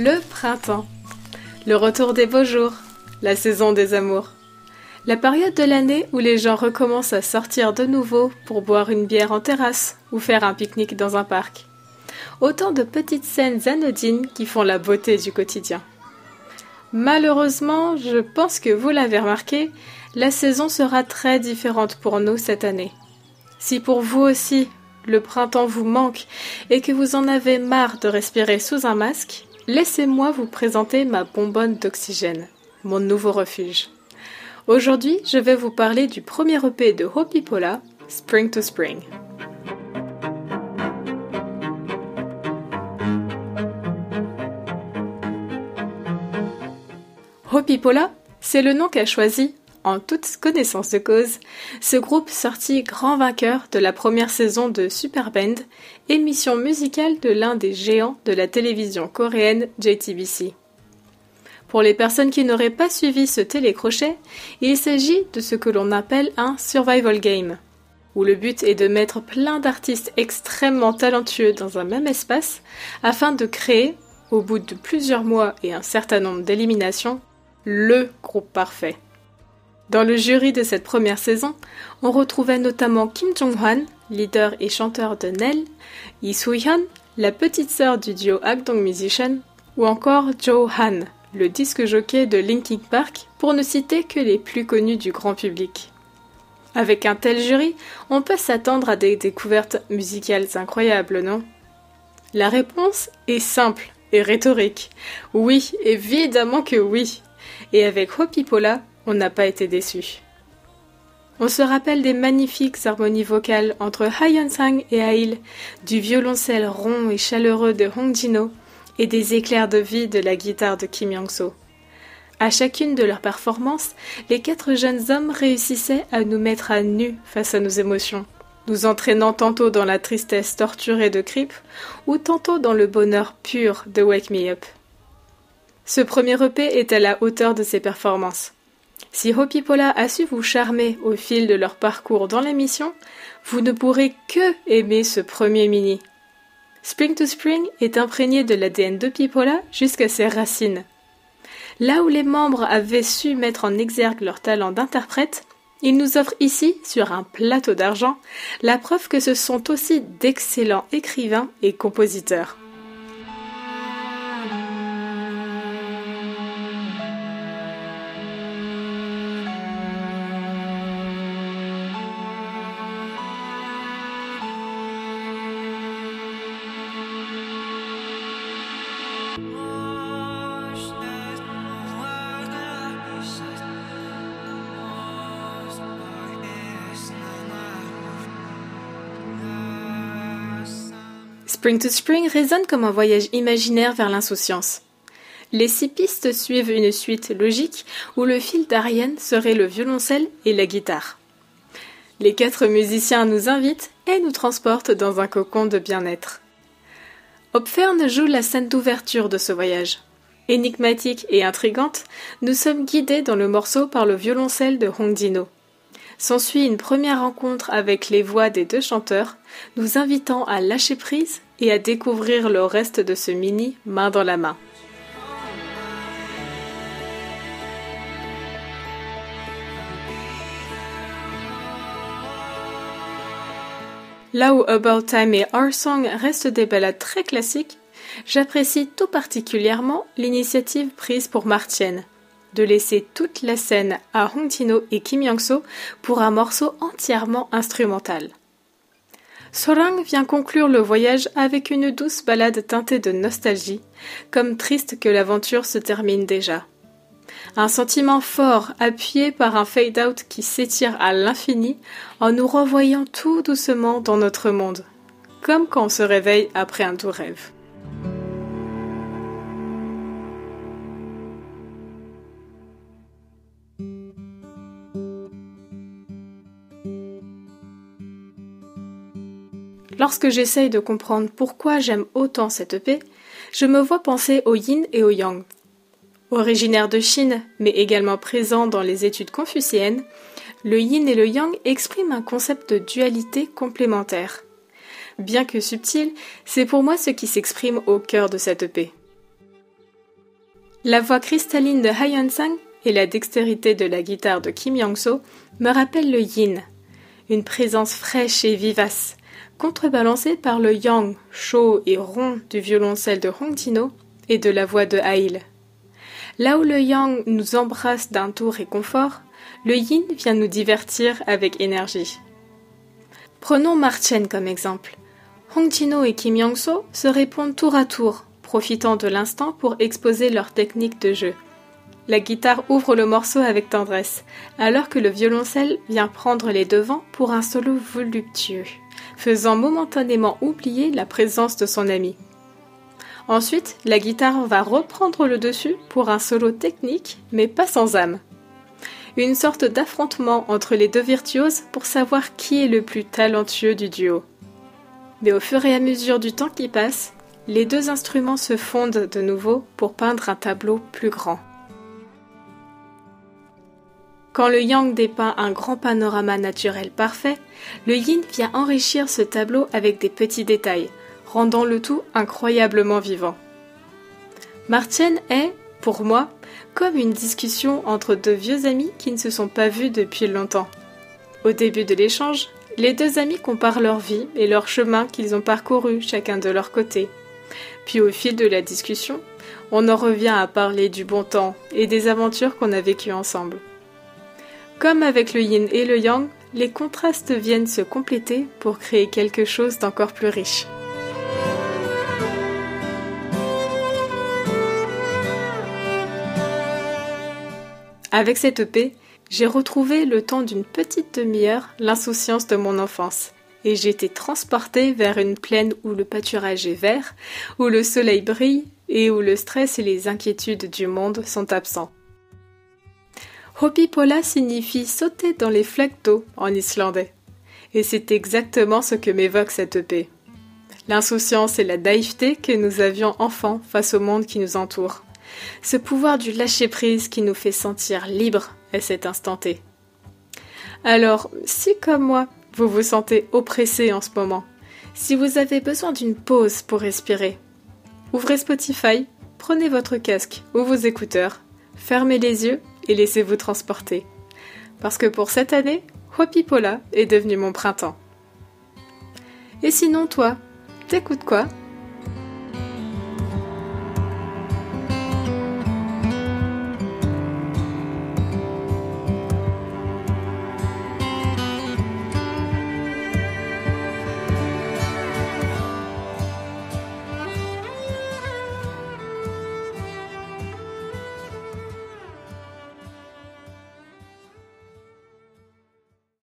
Le printemps. Le retour des beaux jours. La saison des amours. La période de l'année où les gens recommencent à sortir de nouveau pour boire une bière en terrasse ou faire un pique-nique dans un parc. Autant de petites scènes anodines qui font la beauté du quotidien. Malheureusement, je pense que vous l'avez remarqué, la saison sera très différente pour nous cette année. Si pour vous aussi le printemps vous manque et que vous en avez marre de respirer sous un masque, laissez-moi vous présenter ma bonbonne d'oxygène, mon nouveau refuge. Aujourd'hui, je vais vous parler du premier EP de Hopi Pola, Spring to Spring. Hopi Pola, c'est le nom qu'a choisi en toute connaissance de cause, ce groupe sortit grand vainqueur de la première saison de Super Band, émission musicale de l'un des géants de la télévision coréenne JTBC. Pour les personnes qui n'auraient pas suivi ce télécrochet, il s'agit de ce que l'on appelle un survival game, où le but est de mettre plein d'artistes extrêmement talentueux dans un même espace afin de créer, au bout de plusieurs mois et un certain nombre d'éliminations, le groupe parfait. Dans le jury de cette première saison, on retrouvait notamment Kim Jong-hwan, leader et chanteur de Nell, Yi Soo-hyun, la petite sœur du duo Akdong Musician, ou encore Joe Han, le disque jockey de Linkin Park, pour ne citer que les plus connus du grand public. Avec un tel jury, on peut s'attendre à des découvertes musicales incroyables, non? La réponse est simple et rhétorique. Oui, évidemment que oui. Et avec Hopi Pola, on n'a pas été déçu. On se rappelle des magnifiques harmonies vocales entre Ha Sang et Ail, du violoncelle rond et chaleureux de Hong Jino et des éclairs de vie de la guitare de Kim Young-so. À chacune de leurs performances, les quatre jeunes hommes réussissaient à nous mettre à nu face à nos émotions, nous entraînant tantôt dans la tristesse torturée de Creep ou tantôt dans le bonheur pur de Wake Me Up. Ce premier EP est à la hauteur de ses performances. Si Hopi Pola a su vous charmer au fil de leur parcours dans l'émission, vous ne pourrez que aimer ce premier mini. Spring to Spring est imprégné de l'ADN de Pipola jusqu'à ses racines. Là où les membres avaient su mettre en exergue leur talent d'interprète, ils nous offrent ici, sur un plateau d'argent, la preuve que ce sont aussi d'excellents écrivains et compositeurs. Spring to Spring résonne comme un voyage imaginaire vers l'insouciance. Les six pistes suivent une suite logique où le fil d'Ariane serait le violoncelle et la guitare. Les quatre musiciens nous invitent et nous transportent dans un cocon de bien-être. Hopfern joue la scène d'ouverture de ce voyage. Énigmatique et intrigante, nous sommes guidés dans le morceau par le violoncelle de Hong Dino. S'ensuit une première rencontre avec les voix des deux chanteurs, nous invitant à lâcher prise et à découvrir le reste de ce mini main dans la main. Là où About Time et Our Song restent des ballades très classiques, j'apprécie tout particulièrement l'initiative prise pour Martienne, de laisser toute la scène à Hong Tino et Kim Yang-so pour un morceau entièrement instrumental. Sorang vient conclure le voyage avec une douce balade teintée de nostalgie, comme triste que l'aventure se termine déjà. Un sentiment fort appuyé par un fade-out qui s'étire à l'infini en nous revoyant tout doucement dans notre monde, comme quand on se réveille après un doux rêve. Lorsque j'essaye de comprendre pourquoi j'aime autant cette EP, je me vois penser au yin et au yang. Originaire de Chine, mais également présent dans les études confucéennes, le yin et le yang expriment un concept de dualité complémentaire. Bien que subtil, c'est pour moi ce qui s'exprime au cœur de cette EP. La voix cristalline de Hayon Sang et la dextérité de la guitare de Kim Young-so me rappellent le yin, une présence fraîche et vivace, contrebalancée par le yang chaud et rond du violoncelle de Hong Tino et de la voix de Hail. Là où le yang nous embrasse d'un tour réconfort, le yin vient nous divertir avec énergie. Prenons Marchen comme exemple. Hong Tino et Kim Young-so se répondent tour à tour, profitant de l'instant pour exposer leur technique de jeu. La guitare ouvre le morceau avec tendresse, alors que le violoncelle vient prendre les devants pour un solo voluptueux, faisant momentanément oublier la présence de son ami. Ensuite, la guitare va reprendre le dessus pour un solo technique, mais pas sans âme. Une sorte d'affrontement entre les deux virtuoses pour savoir qui est le plus talentueux du duo. Mais au fur et à mesure du temps qui passe, les deux instruments se fondent de nouveau pour peindre un tableau plus grand. Quand le yang dépeint un grand panorama naturel parfait, le yin vient enrichir ce tableau avec des petits détails, rendant le tout incroyablement vivant. Martienne est, pour moi, comme une discussion entre deux vieux amis qui ne se sont pas vus depuis longtemps. Au début de l'échange, les deux amis comparent leur vie et leur chemin qu'ils ont parcouru chacun de leur côté. Puis au fil de la discussion, on en revient à parler du bon temps et des aventures qu'on a vécues ensemble. Comme avec le yin et le yang, les contrastes viennent se compléter pour créer quelque chose d'encore plus riche. Avec cette EP, j'ai retrouvé le temps d'une petite demi-heure l'insouciance de mon enfance, et j'ai été transportée vers une plaine où le pâturage est vert, où le soleil brille et où le stress et les inquiétudes du monde sont absents. Hopipola signifie sauter dans les flaques d'eau en islandais. Et c'est exactement ce que m'évoque cette EP. L'insouciance et la naïveté que nous avions enfants face au monde qui nous entoure ce pouvoir du lâcher-prise qui nous fait sentir libres à cet instant T. Alors, si comme moi, vous vous sentez oppressé en ce moment, si vous avez besoin d'une pause pour respirer, ouvrez Spotify, prenez votre casque ou vos écouteurs, fermez les yeux et laissez-vous transporter. Parce que pour cette année, Wapipola est devenu mon printemps. Et sinon toi, t'écoutes quoi?